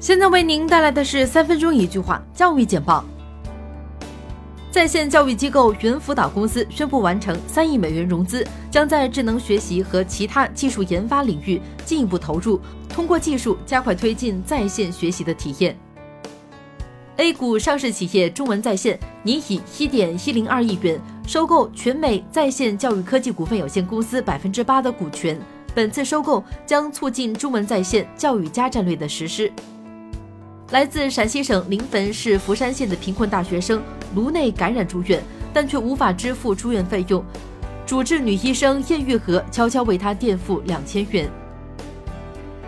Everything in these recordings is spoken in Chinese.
现在为您带来的是三分钟一句话教育简报。在线教育机构云辅导公司宣布完成三亿美元融资，将在智能学习和其他技术研发领域进一步投入，通过技术加快推进在线学习的体验。A 股上市企业中文在线拟以一点一零二亿元收购全美在线教育科技股份有限公司百分之八的股权，本次收购将促进中文在线教育加战略的实施。来自陕西省临汾市福山县的贫困大学生颅内感染住院，但却无法支付住院费用。主治女医生叶玉和悄悄为他垫付两千元。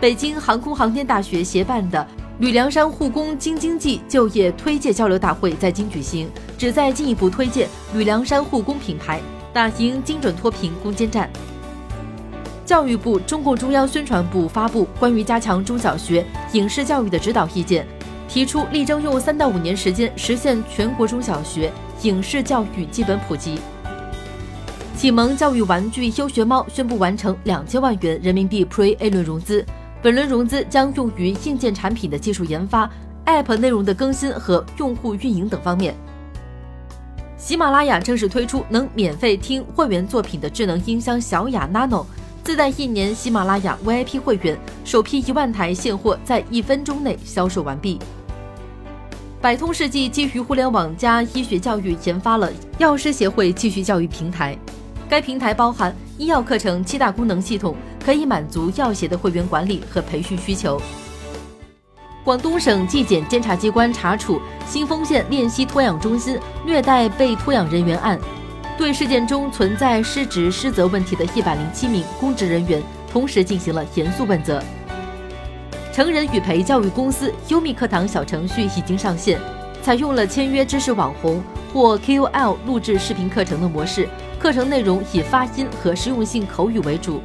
北京航空航天大学协办的吕梁山护工京津冀就业推介交流大会在京举行，旨在进一步推荐吕梁山护工品牌，打赢精准脱贫攻坚战。教育部、中共中央宣传部发布关于加强中小学影视教育的指导意见，提出力争用三到五年时间实现全国中小学影视教育基本普及。启蒙教育玩具优学猫宣布完成两千万元人民币 Pre A 轮融资，本轮融资将用于硬件产品的技术研发、App 内容的更新和用户运营等方面。喜马拉雅正式推出能免费听会员作品的智能音箱小雅 Nano。自带一年喜马拉雅 VIP 会员，首批一万台现货在一分钟内销售完毕。百通世纪基于互联网加医学教育研发了药师协会继续教育平台，该平台包含医药课程七大功能系统，可以满足药协的会员管理和培训需求。广东省纪检监察机关查处新丰县练溪托养中心虐待被托养人员案。对事件中存在失职失责问题的一百零七名公职人员，同时进行了严肃问责。成人语培教育公司优密课堂小程序已经上线，采用了签约知识网红或 KOL 录制视频课程的模式，课程内容以发音和实用性口语为主。